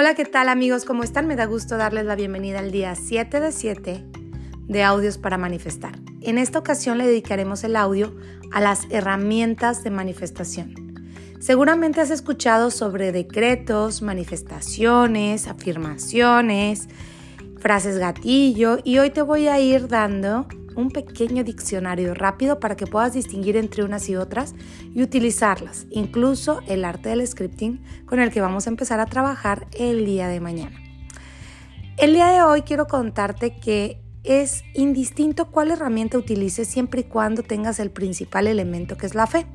Hola, ¿qué tal amigos? ¿Cómo están? Me da gusto darles la bienvenida al día 7 de 7 de audios para manifestar. En esta ocasión le dedicaremos el audio a las herramientas de manifestación. Seguramente has escuchado sobre decretos, manifestaciones, afirmaciones, frases gatillo y hoy te voy a ir dando un pequeño diccionario rápido para que puedas distinguir entre unas y otras y utilizarlas, incluso el arte del scripting con el que vamos a empezar a trabajar el día de mañana. El día de hoy quiero contarte que es indistinto cuál herramienta utilices siempre y cuando tengas el principal elemento que es la fe.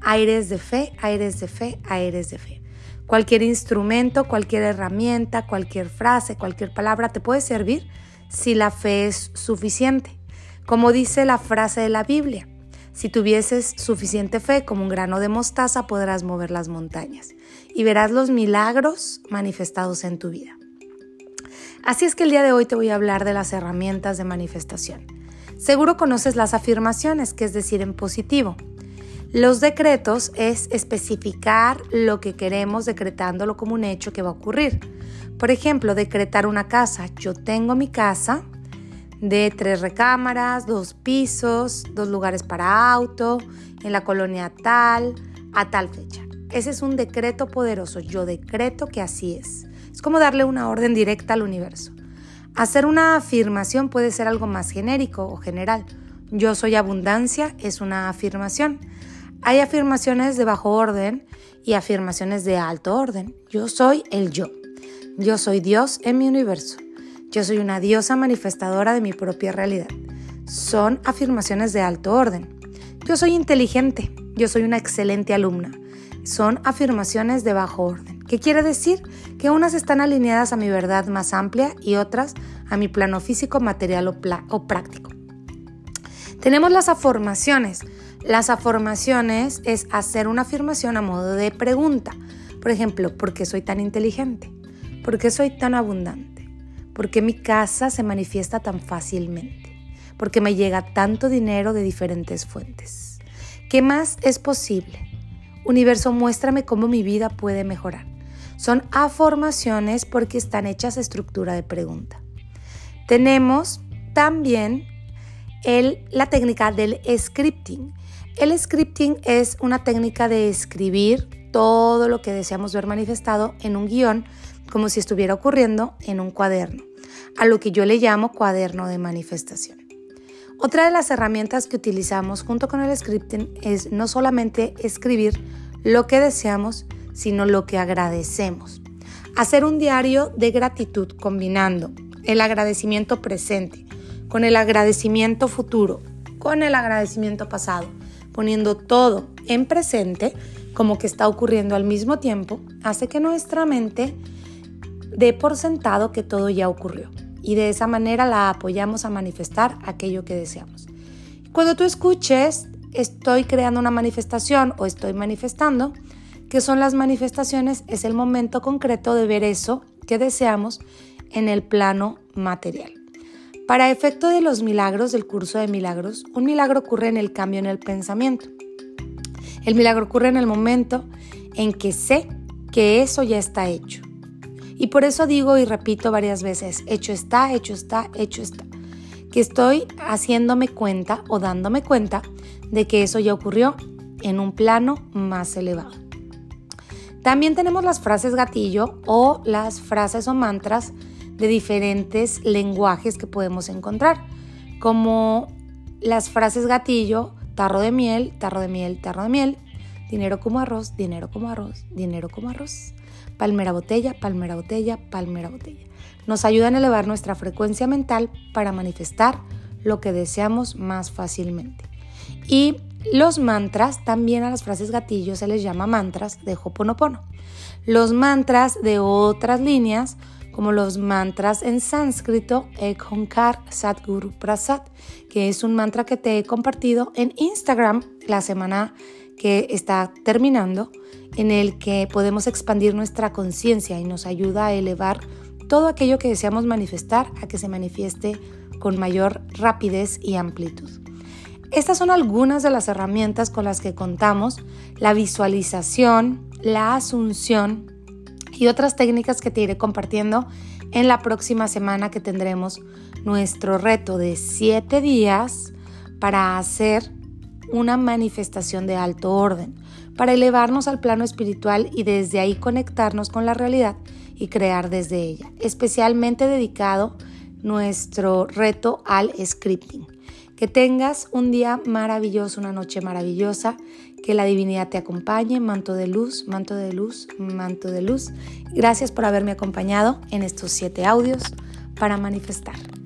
Aires de fe, aires de fe, aires de fe. Cualquier instrumento, cualquier herramienta, cualquier frase, cualquier palabra te puede servir si la fe es suficiente. Como dice la frase de la Biblia, si tuvieses suficiente fe como un grano de mostaza podrás mover las montañas y verás los milagros manifestados en tu vida. Así es que el día de hoy te voy a hablar de las herramientas de manifestación. Seguro conoces las afirmaciones, que es decir en positivo. Los decretos es especificar lo que queremos decretándolo como un hecho que va a ocurrir. Por ejemplo, decretar una casa. Yo tengo mi casa de tres recámaras, dos pisos, dos lugares para auto, en la colonia tal, a tal fecha. Ese es un decreto poderoso. Yo decreto que así es. Es como darle una orden directa al universo. Hacer una afirmación puede ser algo más genérico o general. Yo soy abundancia es una afirmación. Hay afirmaciones de bajo orden y afirmaciones de alto orden. Yo soy el yo. Yo soy Dios en mi universo. Yo soy una diosa manifestadora de mi propia realidad. Son afirmaciones de alto orden. Yo soy inteligente. Yo soy una excelente alumna. Son afirmaciones de bajo orden. ¿Qué quiere decir? Que unas están alineadas a mi verdad más amplia y otras a mi plano físico, material o, o práctico. Tenemos las afirmaciones. Las afirmaciones es hacer una afirmación a modo de pregunta. Por ejemplo, ¿por qué soy tan inteligente? ¿Por qué soy tan abundante? ¿Por qué mi casa se manifiesta tan fácilmente? ¿Por qué me llega tanto dinero de diferentes fuentes? ¿Qué más es posible? Universo, muéstrame cómo mi vida puede mejorar. Son afirmaciones porque están hechas estructura de pregunta. Tenemos también la técnica del scripting. El scripting es una técnica de escribir todo lo que deseamos ver manifestado en un guion como si estuviera ocurriendo en un cuaderno a lo que yo le llamo cuaderno de manifestación. Otra de las herramientas que utilizamos junto con el scripting es no solamente escribir lo que deseamos, sino lo que agradecemos. Hacer un diario de gratitud combinando el agradecimiento presente con el agradecimiento futuro, con el agradecimiento pasado, poniendo todo en presente como que está ocurriendo al mismo tiempo, hace que nuestra mente dé por sentado que todo ya ocurrió y de esa manera la apoyamos a manifestar aquello que deseamos. Cuando tú escuches, estoy creando una manifestación o estoy manifestando, que son las manifestaciones, es el momento concreto de ver eso que deseamos en el plano material. Para efecto de los milagros del curso de milagros, un milagro ocurre en el cambio en el pensamiento. El milagro ocurre en el momento en que sé que eso ya está hecho. Y por eso digo y repito varias veces, hecho está, hecho está, hecho está. Que estoy haciéndome cuenta o dándome cuenta de que eso ya ocurrió en un plano más elevado. También tenemos las frases gatillo o las frases o mantras de diferentes lenguajes que podemos encontrar, como las frases gatillo, tarro de miel, tarro de miel, tarro de miel, dinero como arroz, dinero como arroz, dinero como arroz palmera botella, palmera botella, palmera botella. Nos ayudan a elevar nuestra frecuencia mental para manifestar lo que deseamos más fácilmente. Y los mantras, también a las frases gatillo se les llama mantras de Hoponopono. Los mantras de otras líneas, como los mantras en sánscrito, Ekhonkar Sadguru Prasad, que es un mantra que te he compartido en Instagram la semana que está terminando, en el que podemos expandir nuestra conciencia y nos ayuda a elevar todo aquello que deseamos manifestar a que se manifieste con mayor rapidez y amplitud. Estas son algunas de las herramientas con las que contamos, la visualización, la asunción y otras técnicas que te iré compartiendo en la próxima semana que tendremos nuestro reto de 7 días para hacer una manifestación de alto orden, para elevarnos al plano espiritual y desde ahí conectarnos con la realidad y crear desde ella, especialmente dedicado nuestro reto al scripting. Que tengas un día maravilloso, una noche maravillosa, que la divinidad te acompañe, manto de luz, manto de luz, manto de luz. Gracias por haberme acompañado en estos siete audios para manifestar.